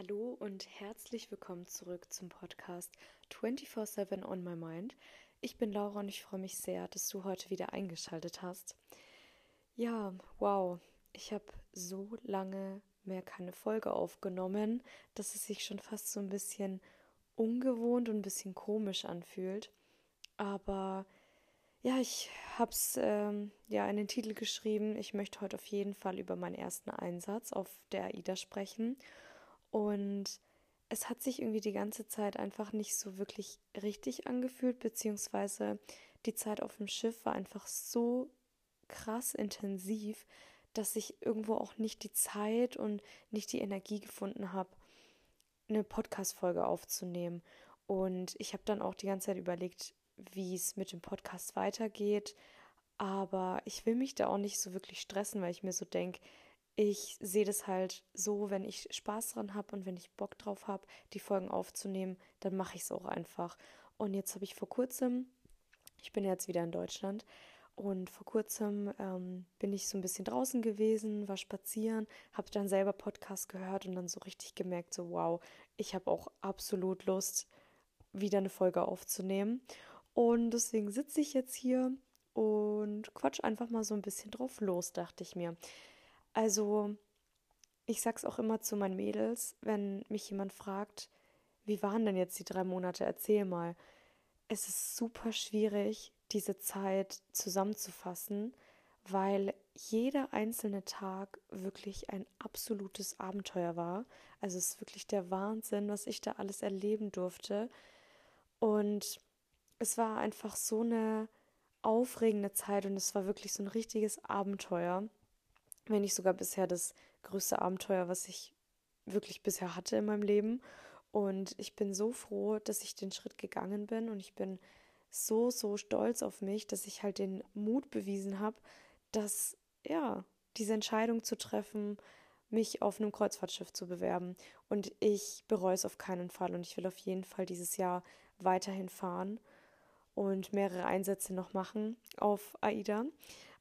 Hallo und herzlich willkommen zurück zum Podcast 24/7 on my mind. Ich bin Laura und ich freue mich sehr, dass du heute wieder eingeschaltet hast. Ja, wow, ich habe so lange mehr keine Folge aufgenommen, dass es sich schon fast so ein bisschen ungewohnt und ein bisschen komisch anfühlt. Aber ja, ich habe es ähm, ja in den Titel geschrieben. Ich möchte heute auf jeden Fall über meinen ersten Einsatz auf der AIDA sprechen. Und es hat sich irgendwie die ganze Zeit einfach nicht so wirklich richtig angefühlt, beziehungsweise die Zeit auf dem Schiff war einfach so krass intensiv, dass ich irgendwo auch nicht die Zeit und nicht die Energie gefunden habe, eine Podcast-Folge aufzunehmen. Und ich habe dann auch die ganze Zeit überlegt, wie es mit dem Podcast weitergeht. Aber ich will mich da auch nicht so wirklich stressen, weil ich mir so denke, ich sehe das halt so, wenn ich Spaß dran habe und wenn ich Bock drauf habe, die Folgen aufzunehmen, dann mache ich es auch einfach. Und jetzt habe ich vor kurzem, ich bin jetzt wieder in Deutschland, und vor kurzem ähm, bin ich so ein bisschen draußen gewesen, war spazieren, habe dann selber Podcast gehört und dann so richtig gemerkt, so wow, ich habe auch absolut Lust, wieder eine Folge aufzunehmen. Und deswegen sitze ich jetzt hier und quatsch einfach mal so ein bisschen drauf los, dachte ich mir. Also, ich sag's auch immer zu meinen Mädels, wenn mich jemand fragt, wie waren denn jetzt die drei Monate? Erzähl mal. Es ist super schwierig, diese Zeit zusammenzufassen, weil jeder einzelne Tag wirklich ein absolutes Abenteuer war. Also es ist wirklich der Wahnsinn, was ich da alles erleben durfte. Und es war einfach so eine aufregende Zeit und es war wirklich so ein richtiges Abenteuer wenn nicht sogar bisher das größte Abenteuer, was ich wirklich bisher hatte in meinem Leben. Und ich bin so froh, dass ich den Schritt gegangen bin und ich bin so, so stolz auf mich, dass ich halt den Mut bewiesen habe, dass, ja, diese Entscheidung zu treffen, mich auf einem Kreuzfahrtschiff zu bewerben. Und ich bereue es auf keinen Fall und ich will auf jeden Fall dieses Jahr weiterhin fahren und mehrere Einsätze noch machen auf AIDA.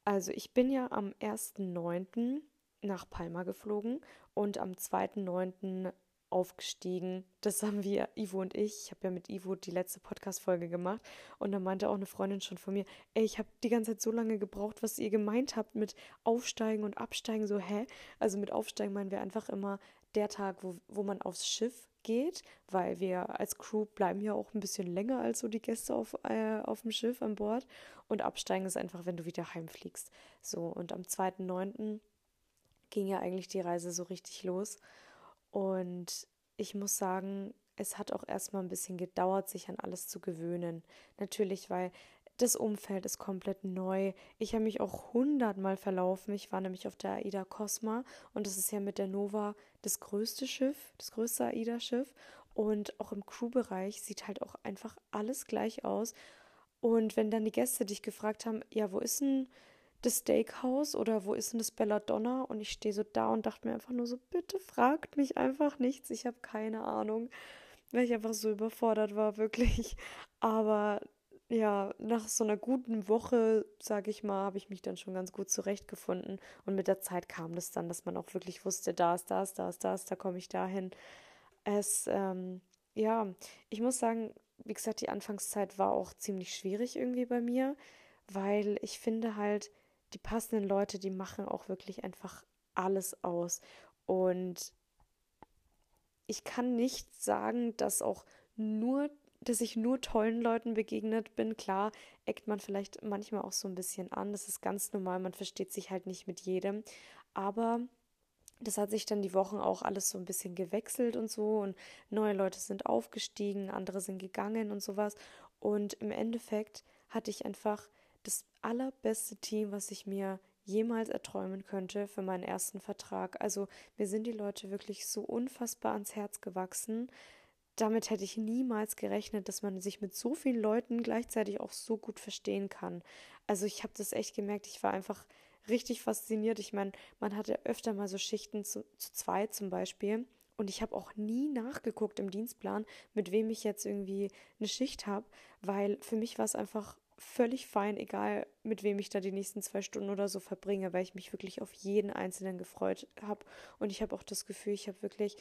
Also ich bin ja am 1.9. nach Palma geflogen und am 2.9. aufgestiegen. Das haben wir, Ivo und ich. Ich habe ja mit Ivo die letzte Podcast-Folge gemacht und da meinte auch eine Freundin schon von mir, ey, ich habe die ganze Zeit so lange gebraucht, was ihr gemeint habt mit Aufsteigen und Absteigen. So, hä? Also mit Aufsteigen meinen wir einfach immer der Tag, wo, wo man aufs Schiff geht, weil wir als Crew bleiben ja auch ein bisschen länger als so die Gäste auf, äh, auf dem Schiff an Bord. Und absteigen ist einfach, wenn du wieder heimfliegst. So, und am 2.9. ging ja eigentlich die Reise so richtig los. Und ich muss sagen, es hat auch erstmal ein bisschen gedauert, sich an alles zu gewöhnen. Natürlich, weil das Umfeld ist komplett neu. Ich habe mich auch hundertmal verlaufen. Ich war nämlich auf der AIDA Cosma und das ist ja mit der Nova das größte Schiff, das größte AIDA-Schiff. Und auch im Crew-Bereich sieht halt auch einfach alles gleich aus. Und wenn dann die Gäste dich gefragt haben, ja, wo ist denn das Steakhouse oder wo ist denn das Belladonna? Und ich stehe so da und dachte mir einfach nur so, bitte fragt mich einfach nichts. Ich habe keine Ahnung, weil ich einfach so überfordert war, wirklich. Aber ja, nach so einer guten Woche, sage ich mal, habe ich mich dann schon ganz gut zurechtgefunden. Und mit der Zeit kam das dann, dass man auch wirklich wusste, da ist das, da ist das, da komme ich dahin. Es, ähm, ja, ich muss sagen, wie gesagt, die Anfangszeit war auch ziemlich schwierig irgendwie bei mir, weil ich finde halt, die passenden Leute, die machen auch wirklich einfach alles aus. Und ich kann nicht sagen, dass auch nur dass ich nur tollen Leuten begegnet bin. Klar, eckt man vielleicht manchmal auch so ein bisschen an. Das ist ganz normal. Man versteht sich halt nicht mit jedem. Aber das hat sich dann die Wochen auch alles so ein bisschen gewechselt und so. Und neue Leute sind aufgestiegen, andere sind gegangen und sowas. Und im Endeffekt hatte ich einfach das allerbeste Team, was ich mir jemals erträumen könnte für meinen ersten Vertrag. Also mir sind die Leute wirklich so unfassbar ans Herz gewachsen damit hätte ich niemals gerechnet, dass man sich mit so vielen Leuten gleichzeitig auch so gut verstehen kann. Also ich habe das echt gemerkt, ich war einfach richtig fasziniert. Ich meine, man hatte öfter mal so Schichten zu, zu zweit zum Beispiel. Und ich habe auch nie nachgeguckt im Dienstplan, mit wem ich jetzt irgendwie eine Schicht habe, weil für mich war es einfach völlig fein, egal mit wem ich da die nächsten zwei Stunden oder so verbringe, weil ich mich wirklich auf jeden Einzelnen gefreut habe. Und ich habe auch das Gefühl, ich habe wirklich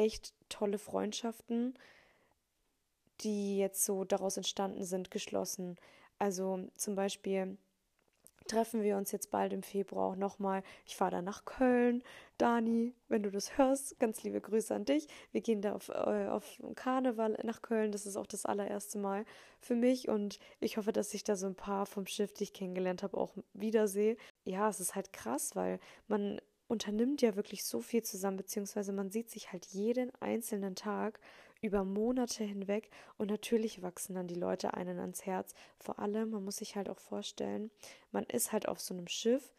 echt tolle Freundschaften, die jetzt so daraus entstanden sind, geschlossen. Also zum Beispiel treffen wir uns jetzt bald im Februar auch nochmal. Ich fahre dann nach Köln. Dani, wenn du das hörst, ganz liebe Grüße an dich. Wir gehen da auf, äh, auf Karneval nach Köln. Das ist auch das allererste Mal für mich und ich hoffe, dass ich da so ein paar vom Schiff, die ich kennengelernt habe, auch wiedersehe. Ja, es ist halt krass, weil man unternimmt ja wirklich so viel zusammen, beziehungsweise man sieht sich halt jeden einzelnen Tag über Monate hinweg und natürlich wachsen dann die Leute einen ans Herz. Vor allem, man muss sich halt auch vorstellen, man ist halt auf so einem Schiff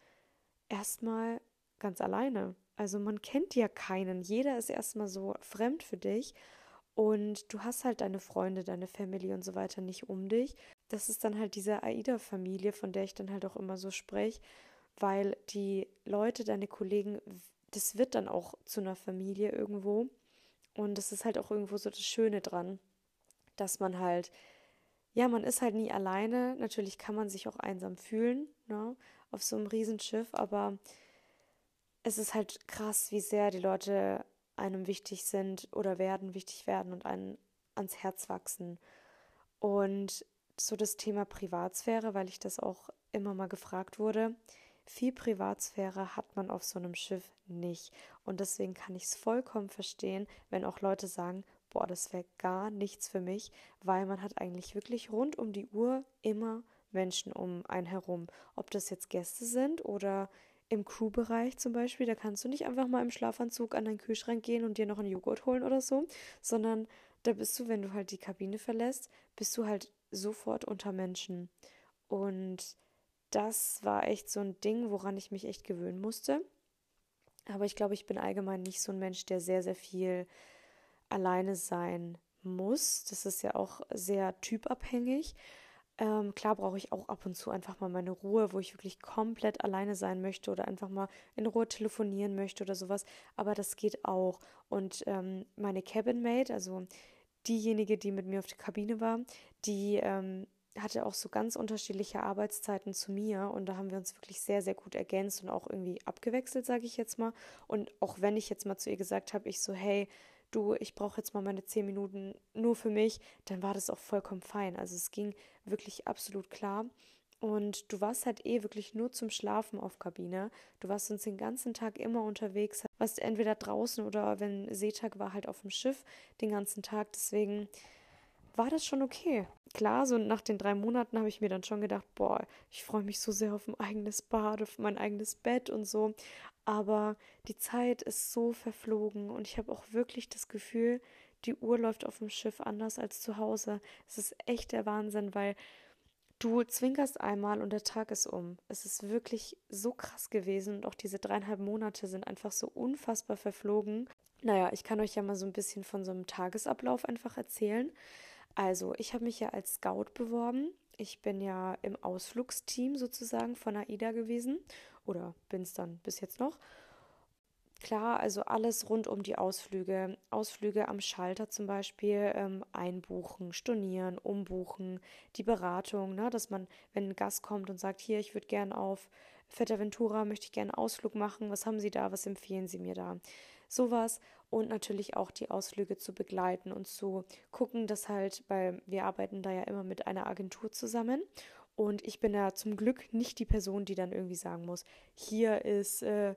erstmal ganz alleine. Also man kennt ja keinen. Jeder ist erstmal so fremd für dich und du hast halt deine Freunde, deine Family und so weiter nicht um dich. Das ist dann halt diese AIDA-Familie, von der ich dann halt auch immer so spreche, weil die Leute, deine Kollegen, das wird dann auch zu einer Familie irgendwo. Und das ist halt auch irgendwo so das Schöne dran, dass man halt, ja, man ist halt nie alleine. Natürlich kann man sich auch einsam fühlen, ne, auf so einem Riesenschiff, aber es ist halt krass, wie sehr die Leute einem wichtig sind oder werden, wichtig werden und einen ans Herz wachsen. Und so das Thema Privatsphäre, weil ich das auch immer mal gefragt wurde. Viel Privatsphäre hat man auf so einem Schiff nicht. Und deswegen kann ich es vollkommen verstehen, wenn auch Leute sagen, boah, das wäre gar nichts für mich, weil man hat eigentlich wirklich rund um die Uhr immer Menschen um einen herum. Ob das jetzt Gäste sind oder im Crewbereich zum Beispiel, da kannst du nicht einfach mal im Schlafanzug an deinen Kühlschrank gehen und dir noch einen Joghurt holen oder so, sondern da bist du, wenn du halt die Kabine verlässt, bist du halt sofort unter Menschen. Und das war echt so ein Ding, woran ich mich echt gewöhnen musste. Aber ich glaube, ich bin allgemein nicht so ein Mensch, der sehr, sehr viel alleine sein muss. Das ist ja auch sehr typabhängig. Ähm, klar brauche ich auch ab und zu einfach mal meine Ruhe, wo ich wirklich komplett alleine sein möchte oder einfach mal in Ruhe telefonieren möchte oder sowas. Aber das geht auch. Und ähm, meine Cabinmate, also diejenige, die mit mir auf der Kabine war, die ähm, hatte auch so ganz unterschiedliche Arbeitszeiten zu mir und da haben wir uns wirklich sehr, sehr gut ergänzt und auch irgendwie abgewechselt, sage ich jetzt mal. Und auch wenn ich jetzt mal zu ihr gesagt habe, ich so, hey, du, ich brauche jetzt mal meine zehn Minuten nur für mich, dann war das auch vollkommen fein. Also es ging wirklich absolut klar. Und du warst halt eh wirklich nur zum Schlafen auf Kabine. Du warst uns den ganzen Tag immer unterwegs, warst entweder draußen oder wenn Seetag war, halt auf dem Schiff den ganzen Tag. Deswegen war das schon okay. Klar, so nach den drei Monaten habe ich mir dann schon gedacht, boah, ich freue mich so sehr auf ein eigenes Bad, auf mein eigenes Bett und so. Aber die Zeit ist so verflogen und ich habe auch wirklich das Gefühl, die Uhr läuft auf dem Schiff anders als zu Hause. Es ist echt der Wahnsinn, weil du zwinkerst einmal und der Tag ist um. Es ist wirklich so krass gewesen und auch diese dreieinhalb Monate sind einfach so unfassbar verflogen. Naja, ich kann euch ja mal so ein bisschen von so einem Tagesablauf einfach erzählen. Also, ich habe mich ja als Scout beworben. Ich bin ja im Ausflugsteam sozusagen von AIDA gewesen oder bin es dann bis jetzt noch. Klar, also alles rund um die Ausflüge. Ausflüge am Schalter zum Beispiel ähm, einbuchen, stornieren, umbuchen, die Beratung, ne, dass man, wenn ein Gast kommt und sagt, hier, ich würde gern auf Fuerteventura, möchte ich gerne einen Ausflug machen, was haben Sie da, was empfehlen Sie mir da? Sowas und natürlich auch die Ausflüge zu begleiten und zu gucken, dass halt, weil wir arbeiten da ja immer mit einer Agentur zusammen und ich bin ja zum Glück nicht die Person, die dann irgendwie sagen muss, hier ist äh,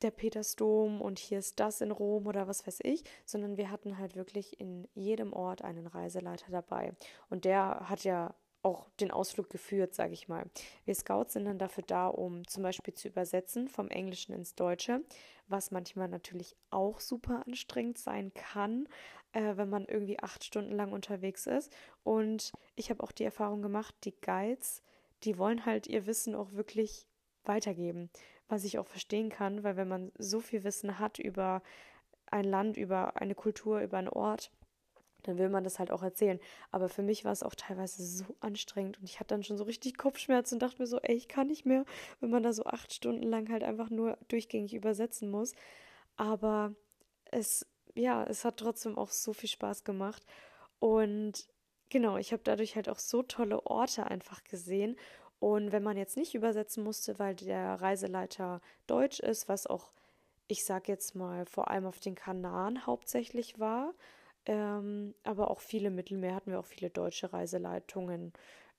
der Petersdom und hier ist das in Rom oder was weiß ich, sondern wir hatten halt wirklich in jedem Ort einen Reiseleiter dabei. Und der hat ja auch den Ausflug geführt, sage ich mal. Wir Scouts sind dann dafür da, um zum Beispiel zu übersetzen vom Englischen ins Deutsche, was manchmal natürlich auch super anstrengend sein kann, äh, wenn man irgendwie acht Stunden lang unterwegs ist. Und ich habe auch die Erfahrung gemacht, die Guides, die wollen halt ihr Wissen auch wirklich weitergeben, was ich auch verstehen kann, weil wenn man so viel Wissen hat über ein Land, über eine Kultur, über einen Ort, dann will man das halt auch erzählen. Aber für mich war es auch teilweise so anstrengend und ich hatte dann schon so richtig Kopfschmerzen und dachte mir so, ey, ich kann nicht mehr, wenn man da so acht Stunden lang halt einfach nur durchgängig übersetzen muss. Aber es, ja, es hat trotzdem auch so viel Spaß gemacht und genau, ich habe dadurch halt auch so tolle Orte einfach gesehen. Und wenn man jetzt nicht übersetzen musste, weil der Reiseleiter Deutsch ist, was auch ich sag jetzt mal, vor allem auf den Kanaren hauptsächlich war. Ähm, aber auch viele Mittelmeer hatten wir auch viele deutsche Reiseleitungen.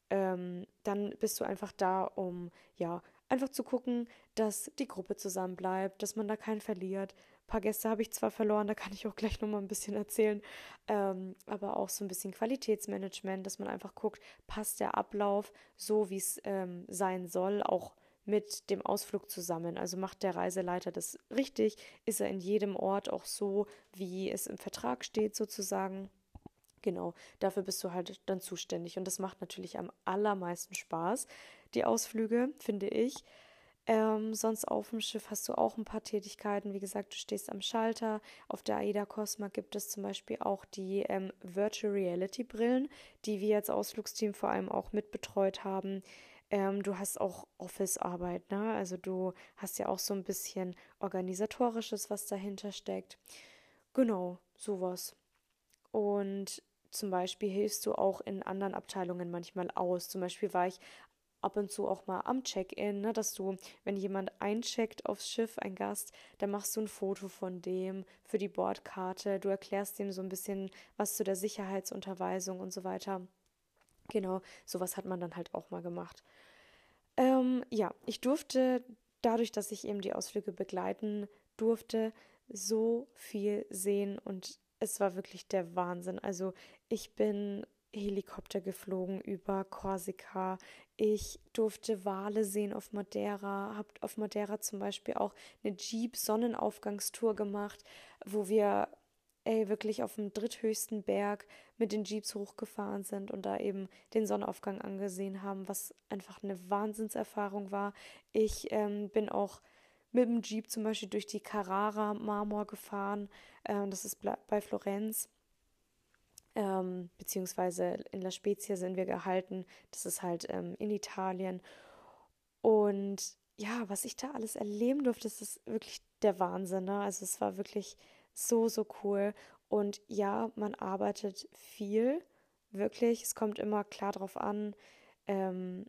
Ähm, dann bist du einfach da, um ja einfach zu gucken, dass die Gruppe zusammen bleibt, dass man da keinen verliert. Ein paar Gäste habe ich zwar verloren, da kann ich auch gleich nochmal ein bisschen erzählen, ähm, aber auch so ein bisschen Qualitätsmanagement, dass man einfach guckt, passt der Ablauf so, wie es ähm, sein soll, auch mit dem Ausflug zusammen. Also macht der Reiseleiter das richtig? Ist er in jedem Ort auch so, wie es im Vertrag steht, sozusagen? Genau, dafür bist du halt dann zuständig. Und das macht natürlich am allermeisten Spaß, die Ausflüge, finde ich. Ähm, sonst auf dem Schiff hast du auch ein paar Tätigkeiten. Wie gesagt, du stehst am Schalter. Auf der AIDA Cosma gibt es zum Beispiel auch die ähm, Virtual Reality Brillen, die wir als Ausflugsteam vor allem auch mitbetreut haben. Ähm, du hast auch Office-Arbeit, ne? Also du hast ja auch so ein bisschen organisatorisches, was dahinter steckt. Genau, sowas. Und zum Beispiel hilfst du auch in anderen Abteilungen manchmal aus. Zum Beispiel war ich ab und zu auch mal am Check-in, ne, dass du, wenn jemand eincheckt aufs Schiff, ein Gast, dann machst du ein Foto von dem für die Bordkarte. Du erklärst dem so ein bisschen was zu der Sicherheitsunterweisung und so weiter. Genau, sowas hat man dann halt auch mal gemacht. Ähm, ja, ich durfte dadurch, dass ich eben die Ausflüge begleiten durfte, so viel sehen und es war wirklich der Wahnsinn. Also ich bin Helikopter geflogen über Korsika. Ich durfte Wale sehen auf Madeira, habe auf Madeira zum Beispiel auch eine Jeep-Sonnenaufgangstour gemacht, wo wir ey, wirklich auf dem dritthöchsten Berg mit den Jeeps hochgefahren sind und da eben den Sonnenaufgang angesehen haben, was einfach eine Wahnsinnserfahrung war. Ich ähm, bin auch mit dem Jeep zum Beispiel durch die Carrara Marmor gefahren. Ähm, das ist bei Florenz. Ähm, beziehungsweise in La Spezia sind wir gehalten. Das ist halt ähm, in Italien. Und ja, was ich da alles erleben durfte, das ist wirklich der Wahnsinn. Ne? Also es war wirklich so, so cool. Und ja, man arbeitet viel, wirklich. Es kommt immer klar darauf an. Ähm,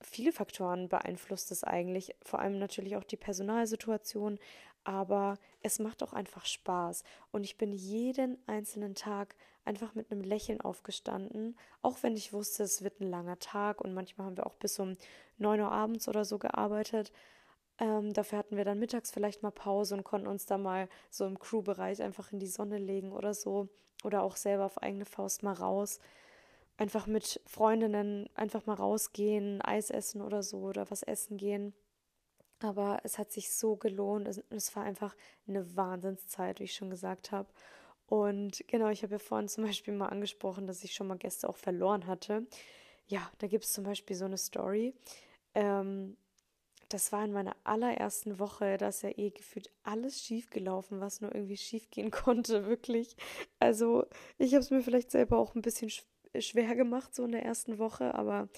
viele Faktoren beeinflusst es eigentlich, vor allem natürlich auch die Personalsituation, aber es macht auch einfach Spaß. Und ich bin jeden einzelnen Tag einfach mit einem Lächeln aufgestanden, auch wenn ich wusste, es wird ein langer Tag und manchmal haben wir auch bis um 9 Uhr abends oder so gearbeitet. Ähm, dafür hatten wir dann mittags vielleicht mal Pause und konnten uns da mal so im Crew-Bereich einfach in die Sonne legen oder so. Oder auch selber auf eigene Faust mal raus. Einfach mit Freundinnen einfach mal rausgehen, Eis essen oder so oder was essen gehen. Aber es hat sich so gelohnt. Es, es war einfach eine Wahnsinnszeit, wie ich schon gesagt habe. Und genau, ich habe ja vorhin zum Beispiel mal angesprochen, dass ich schon mal Gäste auch verloren hatte. Ja, da gibt es zum Beispiel so eine Story. Ähm, das war in meiner allerersten Woche, da ist ja eh gefühlt alles schief gelaufen, was nur irgendwie schief gehen konnte, wirklich. Also ich habe es mir vielleicht selber auch ein bisschen schwer gemacht, so in der ersten Woche, aber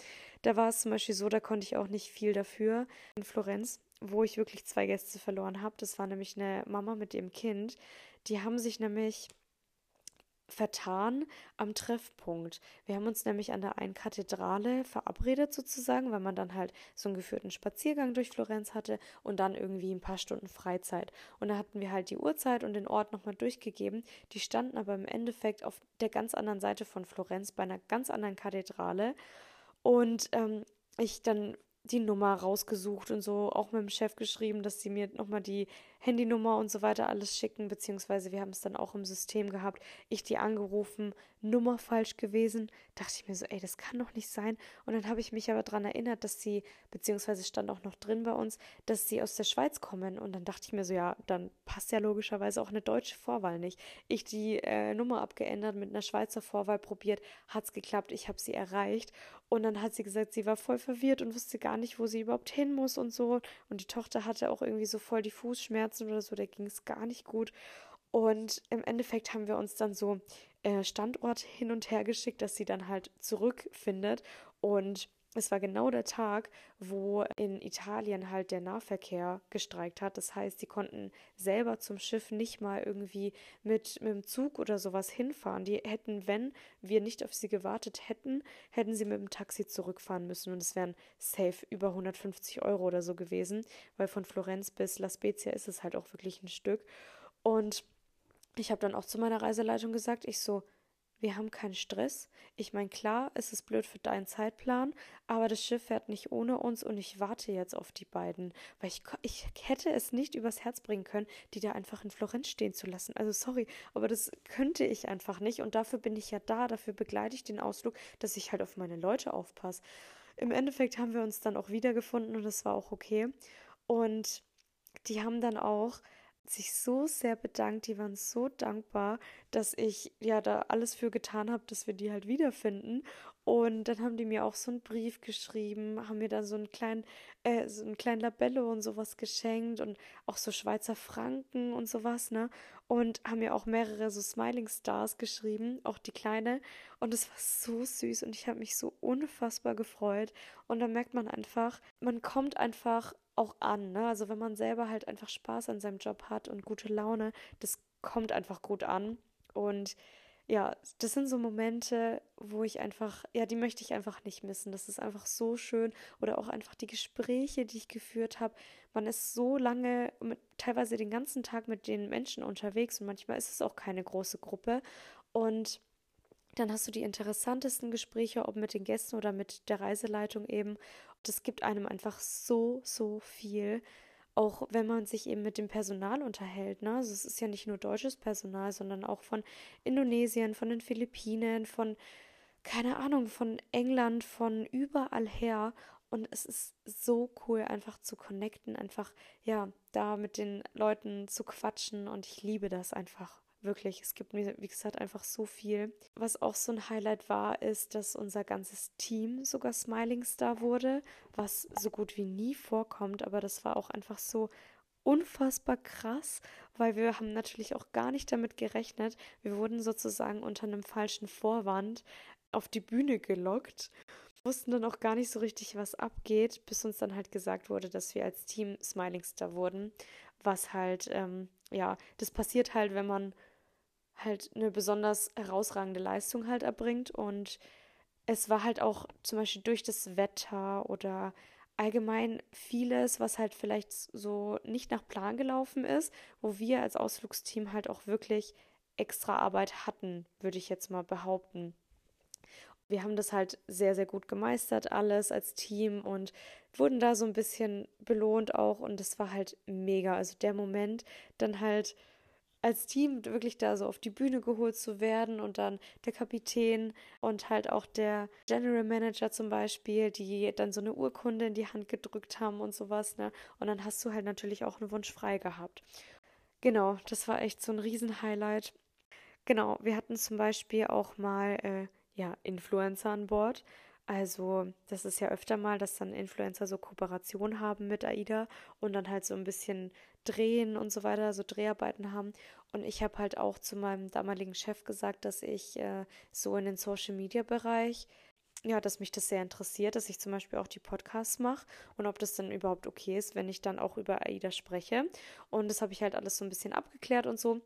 da war es zum Beispiel so, da konnte ich auch nicht viel dafür. In Florenz, wo ich wirklich zwei Gäste verloren habe, das war nämlich eine Mama mit ihrem Kind, die haben sich nämlich vertan am Treffpunkt. Wir haben uns nämlich an der einen Kathedrale verabredet sozusagen, weil man dann halt so einen geführten Spaziergang durch Florenz hatte und dann irgendwie ein paar Stunden Freizeit. Und da hatten wir halt die Uhrzeit und den Ort nochmal durchgegeben. Die standen aber im Endeffekt auf der ganz anderen Seite von Florenz bei einer ganz anderen Kathedrale. Und ähm, ich dann die Nummer rausgesucht und so auch mit dem Chef geschrieben, dass sie mir nochmal die Handynummer und so weiter alles schicken, beziehungsweise wir haben es dann auch im System gehabt. Ich die angerufen, Nummer falsch gewesen. Dachte ich mir so, ey, das kann doch nicht sein. Und dann habe ich mich aber daran erinnert, dass sie, beziehungsweise stand auch noch drin bei uns, dass sie aus der Schweiz kommen. Und dann dachte ich mir so, ja, dann passt ja logischerweise auch eine deutsche Vorwahl nicht. Ich die äh, Nummer abgeändert, mit einer Schweizer Vorwahl probiert, hat es geklappt, ich habe sie erreicht. Und dann hat sie gesagt, sie war voll verwirrt und wusste gar nicht, wo sie überhaupt hin muss und so. Und die Tochter hatte auch irgendwie so voll die Fußschmerzen oder so, der ging es gar nicht gut. Und im Endeffekt haben wir uns dann so äh, Standort hin und her geschickt, dass sie dann halt zurückfindet. Und es war genau der Tag, wo in Italien halt der Nahverkehr gestreikt hat. Das heißt, sie konnten selber zum Schiff nicht mal irgendwie mit, mit dem Zug oder sowas hinfahren. Die hätten, wenn wir nicht auf sie gewartet hätten, hätten sie mit dem Taxi zurückfahren müssen. Und es wären safe über 150 Euro oder so gewesen, weil von Florenz bis La Spezia ist es halt auch wirklich ein Stück. Und ich habe dann auch zu meiner Reiseleitung gesagt, ich so, wir haben keinen Stress. Ich meine, klar, es ist blöd für deinen Zeitplan, aber das Schiff fährt nicht ohne uns und ich warte jetzt auf die beiden, weil ich, ich hätte es nicht übers Herz bringen können, die da einfach in Florenz stehen zu lassen. Also sorry, aber das könnte ich einfach nicht und dafür bin ich ja da, dafür begleite ich den Ausflug, dass ich halt auf meine Leute aufpasse. Im Endeffekt haben wir uns dann auch wiedergefunden und das war auch okay. Und die haben dann auch sich so sehr bedankt, die waren so dankbar, dass ich ja da alles für getan habe, dass wir die halt wiederfinden. Und dann haben die mir auch so einen Brief geschrieben, haben mir dann so einen kleinen, äh, so einen kleinen Labello und sowas geschenkt und auch so Schweizer Franken und sowas, ne? Und haben mir auch mehrere so Smiling Stars geschrieben, auch die kleine. Und es war so süß und ich habe mich so unfassbar gefreut. Und da merkt man einfach, man kommt einfach auch an. Ne? Also wenn man selber halt einfach Spaß an seinem Job hat und gute Laune, das kommt einfach gut an. Und ja, das sind so Momente, wo ich einfach, ja, die möchte ich einfach nicht missen. Das ist einfach so schön. Oder auch einfach die Gespräche, die ich geführt habe. Man ist so lange, mit, teilweise den ganzen Tag mit den Menschen unterwegs und manchmal ist es auch keine große Gruppe. Und dann hast du die interessantesten Gespräche, ob mit den Gästen oder mit der Reiseleitung eben. Das gibt einem einfach so, so viel. Auch wenn man sich eben mit dem Personal unterhält. Ne? Also es ist ja nicht nur deutsches Personal, sondern auch von Indonesien, von den Philippinen, von, keine Ahnung, von England, von überall her. Und es ist so cool, einfach zu connecten, einfach, ja, da mit den Leuten zu quatschen. Und ich liebe das einfach Wirklich, es gibt mir, wie gesagt, einfach so viel. Was auch so ein Highlight war, ist, dass unser ganzes Team sogar Smiling Star wurde, was so gut wie nie vorkommt, aber das war auch einfach so unfassbar krass, weil wir haben natürlich auch gar nicht damit gerechnet. Wir wurden sozusagen unter einem falschen Vorwand auf die Bühne gelockt wussten dann auch gar nicht so richtig, was abgeht, bis uns dann halt gesagt wurde, dass wir als Team Smiling Star wurden. Was halt, ähm, ja, das passiert halt, wenn man halt eine besonders herausragende Leistung halt erbringt. Und es war halt auch zum Beispiel durch das Wetter oder allgemein vieles, was halt vielleicht so nicht nach Plan gelaufen ist, wo wir als Ausflugsteam halt auch wirklich extra Arbeit hatten, würde ich jetzt mal behaupten. Wir haben das halt sehr, sehr gut gemeistert, alles als Team und wurden da so ein bisschen belohnt auch und das war halt mega. Also der Moment, dann halt als Team wirklich da so auf die Bühne geholt zu werden und dann der Kapitän und halt auch der General Manager zum Beispiel, die dann so eine Urkunde in die Hand gedrückt haben und sowas, ne? Und dann hast du halt natürlich auch einen Wunsch frei gehabt. Genau, das war echt so ein Riesenhighlight. Genau, wir hatten zum Beispiel auch mal äh, ja, Influencer an Bord. Also, das ist ja öfter mal, dass dann Influencer so Kooperation haben mit AIDA und dann halt so ein bisschen drehen und so weiter, so Dreharbeiten haben. Und ich habe halt auch zu meinem damaligen Chef gesagt, dass ich äh, so in den Social Media Bereich, ja, dass mich das sehr interessiert, dass ich zum Beispiel auch die Podcasts mache und ob das dann überhaupt okay ist, wenn ich dann auch über AIDA spreche. Und das habe ich halt alles so ein bisschen abgeklärt und so.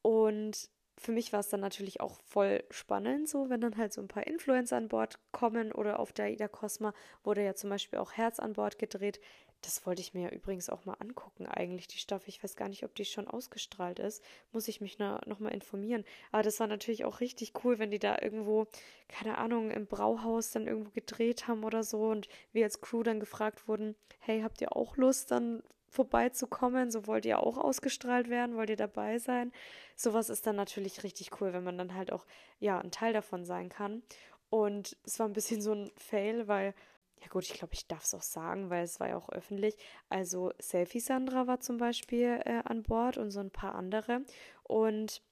Und für mich war es dann natürlich auch voll spannend, so wenn dann halt so ein paar Influencer an Bord kommen oder auf der Ida Cosma wurde ja zum Beispiel auch Herz an Bord gedreht. Das wollte ich mir ja übrigens auch mal angucken, eigentlich, die Staffel. Ich weiß gar nicht, ob die schon ausgestrahlt ist. Muss ich mich nochmal informieren. Aber das war natürlich auch richtig cool, wenn die da irgendwo, keine Ahnung, im Brauhaus dann irgendwo gedreht haben oder so und wir als Crew dann gefragt wurden, hey, habt ihr auch Lust, dann vorbeizukommen. So wollt ihr auch ausgestrahlt werden, wollt ihr dabei sein. Sowas ist dann natürlich richtig cool, wenn man dann halt auch, ja, ein Teil davon sein kann. Und es war ein bisschen so ein Fail, weil, ja gut, ich glaube, ich darf es auch sagen, weil es war ja auch öffentlich. Also Selfie Sandra war zum Beispiel äh, an Bord und so ein paar andere. Und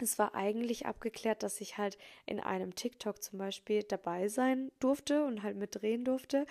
es war eigentlich abgeklärt, dass ich halt in einem TikTok zum Beispiel dabei sein durfte und halt mitdrehen durfte.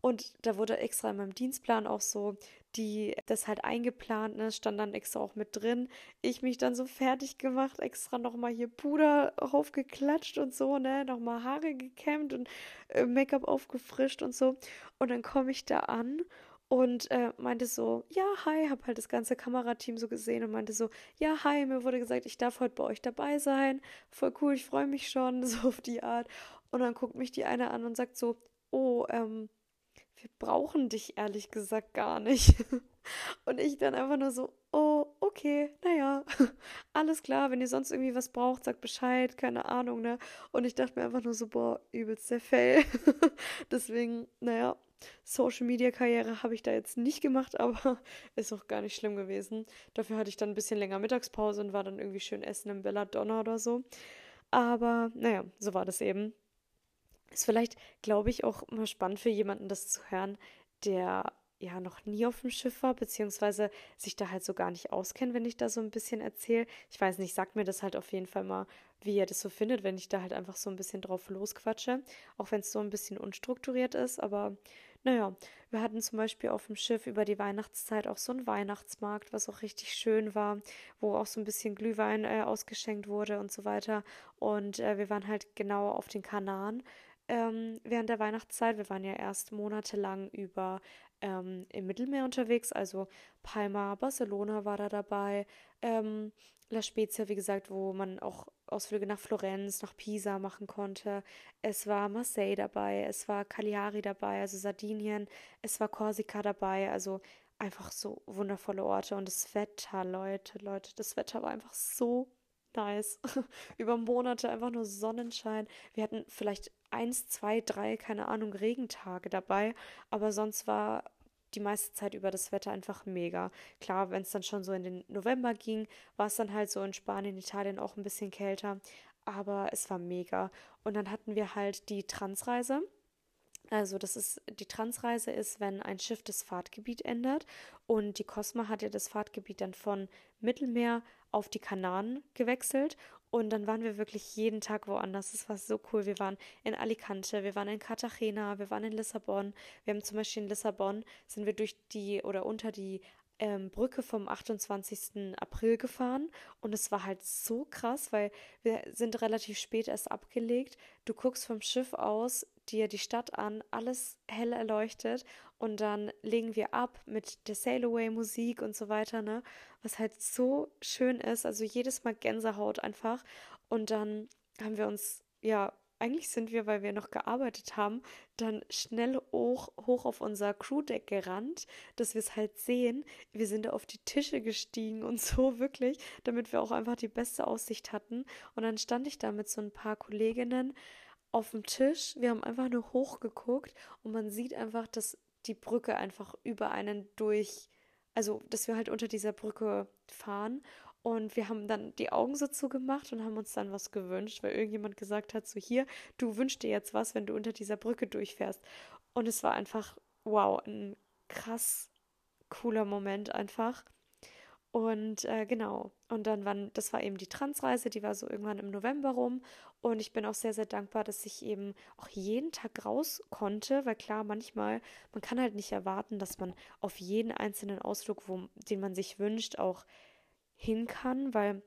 Und da wurde extra in meinem Dienstplan auch so die das halt eingeplant, ne, stand dann extra auch mit drin. Ich mich dann so fertig gemacht, extra nochmal hier Puder aufgeklatscht und so, ne, nochmal Haare gekämmt und äh, Make-up aufgefrischt und so. Und dann komme ich da an und äh, meinte so, ja, hi, hab halt das ganze Kamerateam so gesehen und meinte so, ja, hi, mir wurde gesagt, ich darf heute bei euch dabei sein. Voll cool, ich freue mich schon, so auf die Art. Und dann guckt mich die eine an und sagt so, oh, ähm, wir brauchen dich ehrlich gesagt gar nicht. Und ich dann einfach nur so, oh, okay, naja, alles klar, wenn ihr sonst irgendwie was braucht, sagt Bescheid, keine Ahnung, ne? Und ich dachte mir einfach nur so, boah, übelst der Fail. Deswegen, naja, Social Media Karriere habe ich da jetzt nicht gemacht, aber ist auch gar nicht schlimm gewesen. Dafür hatte ich dann ein bisschen länger Mittagspause und war dann irgendwie schön essen im Belladonna oder so. Aber naja, so war das eben. Ist vielleicht, glaube ich, auch immer spannend für jemanden, das zu hören, der ja noch nie auf dem Schiff war, beziehungsweise sich da halt so gar nicht auskennt, wenn ich da so ein bisschen erzähle. Ich weiß nicht, sagt mir das halt auf jeden Fall mal, wie ihr das so findet, wenn ich da halt einfach so ein bisschen drauf losquatsche, auch wenn es so ein bisschen unstrukturiert ist, aber naja, wir hatten zum Beispiel auf dem Schiff über die Weihnachtszeit auch so einen Weihnachtsmarkt, was auch richtig schön war, wo auch so ein bisschen Glühwein äh, ausgeschenkt wurde und so weiter. Und äh, wir waren halt genau auf den Kanaren ähm, während der Weihnachtszeit. Wir waren ja erst monatelang über ähm, im Mittelmeer unterwegs, also Palma, Barcelona war da dabei, ähm, La Spezia, wie gesagt, wo man auch Ausflüge nach Florenz, nach Pisa machen konnte. Es war Marseille dabei, es war Cagliari dabei, also Sardinien, es war Korsika dabei, also einfach so wundervolle Orte und das Wetter, Leute, Leute, das Wetter war einfach so nice. Über Monate einfach nur Sonnenschein. Wir hatten vielleicht eins, zwei, drei, keine Ahnung, Regentage dabei, aber sonst war die meiste Zeit über das Wetter einfach mega. Klar, wenn es dann schon so in den November ging, war es dann halt so in Spanien, Italien auch ein bisschen kälter, aber es war mega. Und dann hatten wir halt die Transreise. Also das ist die Transreise ist, wenn ein Schiff das Fahrtgebiet ändert und die Cosma hat ja das Fahrtgebiet dann von Mittelmeer auf die Kanaren gewechselt und dann waren wir wirklich jeden Tag woanders. Es war so cool. Wir waren in Alicante, wir waren in Cartagena, wir waren in Lissabon. Wir haben zum Beispiel in Lissabon sind wir durch die oder unter die ähm, Brücke vom 28. April gefahren und es war halt so krass, weil wir sind relativ spät erst abgelegt. Du guckst vom Schiff aus dir die Stadt an, alles hell erleuchtet und dann legen wir ab mit der Sail Away Musik und so weiter, ne? Was halt so schön ist, also jedes Mal Gänsehaut einfach und dann haben wir uns ja eigentlich sind wir, weil wir noch gearbeitet haben, dann schnell hoch, hoch auf unser Crewdeck gerannt, dass wir es halt sehen. Wir sind auf die Tische gestiegen und so wirklich, damit wir auch einfach die beste Aussicht hatten. Und dann stand ich da mit so ein paar Kolleginnen auf dem Tisch. Wir haben einfach nur hochgeguckt und man sieht einfach, dass die Brücke einfach über einen durch, also dass wir halt unter dieser Brücke fahren und wir haben dann die Augen so zugemacht und haben uns dann was gewünscht, weil irgendjemand gesagt hat, so hier, du wünschst dir jetzt was, wenn du unter dieser Brücke durchfährst. Und es war einfach, wow, ein krass cooler Moment einfach. Und äh, genau, und dann waren, das war eben die Transreise, die war so irgendwann im November rum. Und ich bin auch sehr, sehr dankbar, dass ich eben auch jeden Tag raus konnte, weil klar, manchmal, man kann halt nicht erwarten, dass man auf jeden einzelnen Ausflug, wo, den man sich wünscht, auch hin kann, weil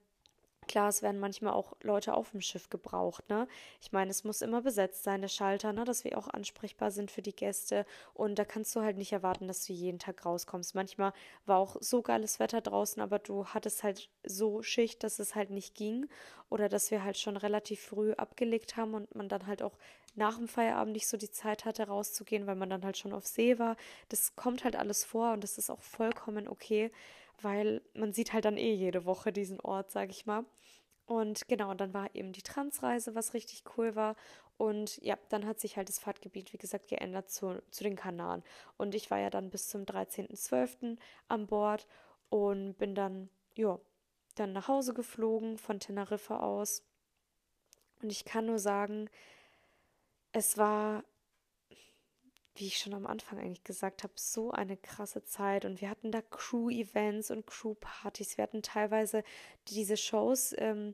Klar, es werden manchmal auch Leute auf dem Schiff gebraucht, ne? Ich meine, es muss immer besetzt sein, der Schalter, ne? Dass wir auch ansprechbar sind für die Gäste. Und da kannst du halt nicht erwarten, dass du jeden Tag rauskommst. Manchmal war auch so geiles Wetter draußen, aber du hattest halt so Schicht, dass es halt nicht ging. Oder dass wir halt schon relativ früh abgelegt haben und man dann halt auch nach dem Feierabend nicht so die Zeit hatte, rauszugehen, weil man dann halt schon auf See war. Das kommt halt alles vor und das ist auch vollkommen okay weil man sieht halt dann eh jede Woche diesen Ort, sag ich mal. Und genau, dann war eben die Transreise, was richtig cool war. Und ja, dann hat sich halt das Fahrtgebiet, wie gesagt, geändert zu, zu den Kanaren. Und ich war ja dann bis zum 13.12. an Bord und bin dann, ja, dann nach Hause geflogen von Teneriffa aus. Und ich kann nur sagen, es war wie ich schon am Anfang eigentlich gesagt habe, so eine krasse Zeit und wir hatten da Crew-Events und Crew-Partys. Wir hatten teilweise diese Shows, ähm,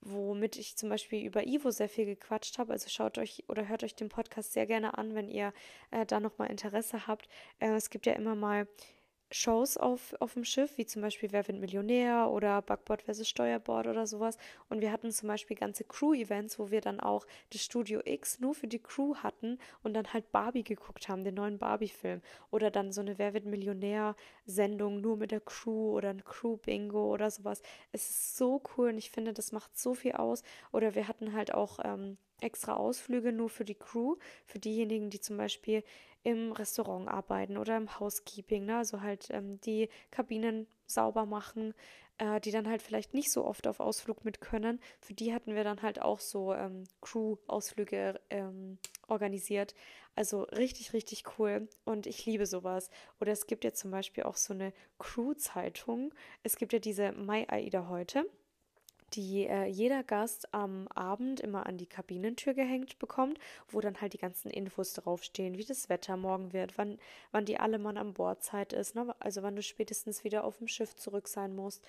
womit ich zum Beispiel über Ivo sehr viel gequatscht habe. Also schaut euch oder hört euch den Podcast sehr gerne an, wenn ihr äh, da nochmal Interesse habt. Äh, es gibt ja immer mal Shows auf, auf dem Schiff, wie zum Beispiel Wer wird Millionär oder Backboard vs. Steuerbord oder sowas. Und wir hatten zum Beispiel ganze Crew-Events, wo wir dann auch das Studio X nur für die Crew hatten und dann halt Barbie geguckt haben, den neuen Barbie-Film. Oder dann so eine Wer wird Millionär-Sendung nur mit der Crew oder ein Crew-Bingo oder sowas. Es ist so cool und ich finde, das macht so viel aus. Oder wir hatten halt auch ähm, extra Ausflüge nur für die Crew, für diejenigen, die zum Beispiel im Restaurant arbeiten oder im Housekeeping, ne? also halt ähm, die Kabinen sauber machen, äh, die dann halt vielleicht nicht so oft auf Ausflug mit können. Für die hatten wir dann halt auch so ähm, Crew-Ausflüge ähm, organisiert. Also richtig, richtig cool und ich liebe sowas. Oder es gibt ja zum Beispiel auch so eine Crew-Zeitung. Es gibt ja diese My Aida heute die äh, jeder Gast am Abend immer an die Kabinentür gehängt bekommt, wo dann halt die ganzen Infos draufstehen, wie das Wetter morgen wird, wann, wann die Allemann an Bordzeit ist, ne? also wann du spätestens wieder auf dem Schiff zurück sein musst.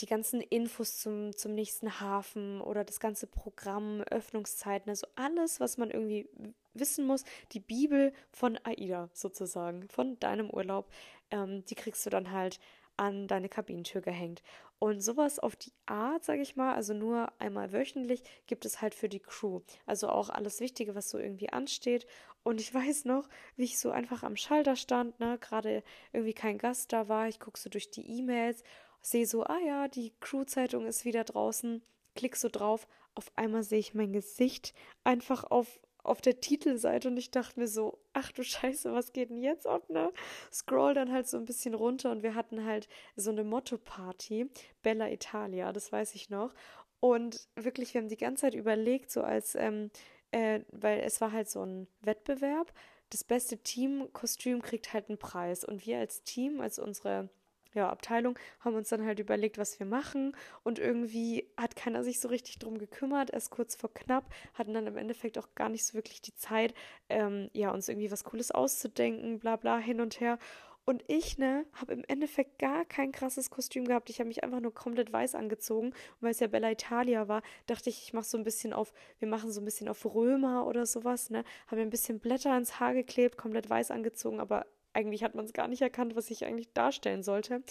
Die ganzen Infos zum, zum nächsten Hafen oder das ganze Programm, Öffnungszeiten, also alles, was man irgendwie wissen muss, die Bibel von AIDA sozusagen, von deinem Urlaub, ähm, die kriegst du dann halt an deine Kabinentür gehängt. Und sowas auf die Art, sage ich mal, also nur einmal wöchentlich, gibt es halt für die Crew. Also auch alles Wichtige, was so irgendwie ansteht. Und ich weiß noch, wie ich so einfach am Schalter stand, ne, gerade irgendwie kein Gast da war. Ich gucke so durch die E-Mails, sehe so, ah ja, die Crew-Zeitung ist wieder draußen, klick so drauf. Auf einmal sehe ich mein Gesicht einfach auf auf der Titelseite und ich dachte mir so, ach du Scheiße, was geht denn jetzt ab, ne? Scroll dann halt so ein bisschen runter und wir hatten halt so eine Motto-Party, Bella Italia, das weiß ich noch. Und wirklich, wir haben die ganze Zeit überlegt, so als, ähm, äh, weil es war halt so ein Wettbewerb. Das beste Team-Kostüm kriegt halt einen Preis. Und wir als Team, als unsere ja, Abteilung, haben uns dann halt überlegt, was wir machen. Und irgendwie hat keiner sich so richtig drum gekümmert, erst kurz vor knapp, hatten dann im Endeffekt auch gar nicht so wirklich die Zeit, ähm, ja, uns irgendwie was Cooles auszudenken, bla bla, hin und her. Und ich, ne, habe im Endeffekt gar kein krasses Kostüm gehabt. Ich habe mich einfach nur komplett weiß angezogen. Und weil es ja Bella Italia war, dachte ich, ich mache so ein bisschen auf, wir machen so ein bisschen auf Römer oder sowas, ne. Habe mir ein bisschen Blätter ins Haar geklebt, komplett weiß angezogen, aber eigentlich hat man es gar nicht erkannt, was ich eigentlich darstellen sollte.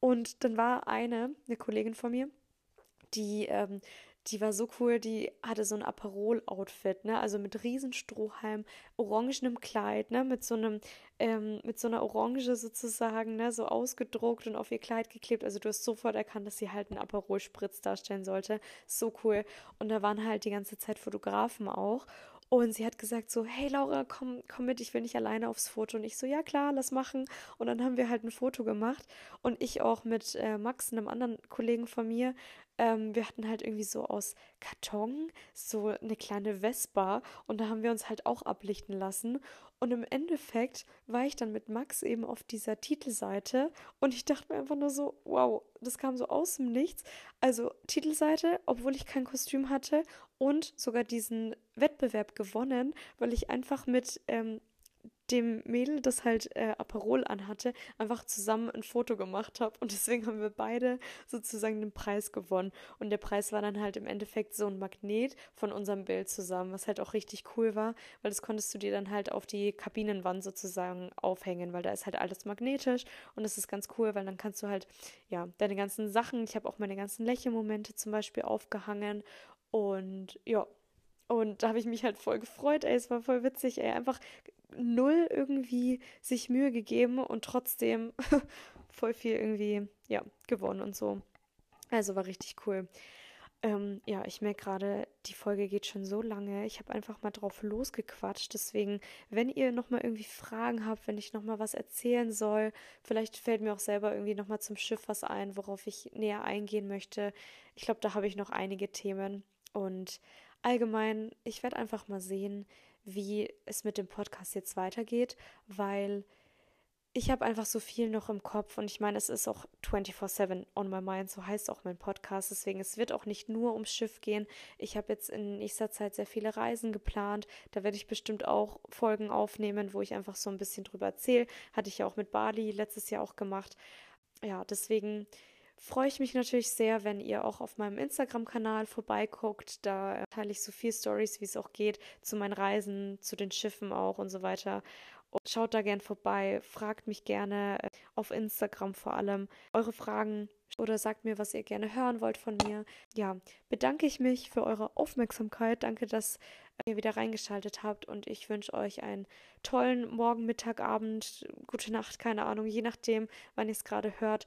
Und dann war eine, eine Kollegin von mir, die, ähm, die war so cool, die hatte so ein Aperol-Outfit, ne? Also mit Riesenstrohhalm, orangenem Kleid, ne? Mit so einem, ähm, mit so einer Orange sozusagen, ne? So ausgedruckt und auf ihr Kleid geklebt. Also du hast sofort erkannt, dass sie halt einen Aperol-Spritz darstellen sollte. So cool. Und da waren halt die ganze Zeit Fotografen auch. Und sie hat gesagt so, hey Laura, komm, komm mit, ich will nicht alleine aufs Foto. Und ich so, ja klar, lass machen. Und dann haben wir halt ein Foto gemacht. Und ich auch mit äh, Max, einem anderen Kollegen von mir. Ähm, wir hatten halt irgendwie so aus Karton so eine kleine Vespa. Und da haben wir uns halt auch ablichten lassen. Und im Endeffekt war ich dann mit Max eben auf dieser Titelseite und ich dachte mir einfach nur so, wow, das kam so aus dem Nichts. Also Titelseite, obwohl ich kein Kostüm hatte und sogar diesen Wettbewerb gewonnen, weil ich einfach mit ähm, dem Mädel, das halt äh, Aperol anhatte, einfach zusammen ein Foto gemacht habe. Und deswegen haben wir beide sozusagen den Preis gewonnen. Und der Preis war dann halt im Endeffekt so ein Magnet von unserem Bild zusammen, was halt auch richtig cool war, weil das konntest du dir dann halt auf die Kabinenwand sozusagen aufhängen, weil da ist halt alles magnetisch und das ist ganz cool, weil dann kannst du halt, ja, deine ganzen Sachen, ich habe auch meine ganzen Lächelmomente zum Beispiel aufgehangen und ja, und da habe ich mich halt voll gefreut, ey, es war voll witzig, ey, einfach null irgendwie sich Mühe gegeben und trotzdem voll viel irgendwie, ja, gewonnen und so. Also war richtig cool. Ähm, ja, ich merke gerade, die Folge geht schon so lange. Ich habe einfach mal drauf losgequatscht. Deswegen, wenn ihr nochmal irgendwie Fragen habt, wenn ich nochmal was erzählen soll, vielleicht fällt mir auch selber irgendwie nochmal zum Schiff was ein, worauf ich näher eingehen möchte. Ich glaube, da habe ich noch einige Themen. Und allgemein, ich werde einfach mal sehen, wie es mit dem Podcast jetzt weitergeht, weil ich habe einfach so viel noch im Kopf und ich meine, es ist auch 24/7 on my mind, so heißt auch mein Podcast, deswegen es wird auch nicht nur ums Schiff gehen. Ich habe jetzt in nächster Zeit sehr viele Reisen geplant, da werde ich bestimmt auch Folgen aufnehmen, wo ich einfach so ein bisschen drüber erzähle. Hatte ich ja auch mit Bali letztes Jahr auch gemacht. Ja, deswegen freue ich mich natürlich sehr, wenn ihr auch auf meinem Instagram-Kanal vorbeiguckt. Da teile ich so viel Stories, wie es auch geht, zu meinen Reisen, zu den Schiffen auch und so weiter. Und schaut da gern vorbei, fragt mich gerne äh, auf Instagram vor allem eure Fragen oder sagt mir, was ihr gerne hören wollt von mir. Ja, bedanke ich mich für eure Aufmerksamkeit. Danke, dass ihr wieder reingeschaltet habt und ich wünsche euch einen tollen Morgen, Mittag, Abend, gute Nacht, keine Ahnung, je nachdem, wann ihr es gerade hört.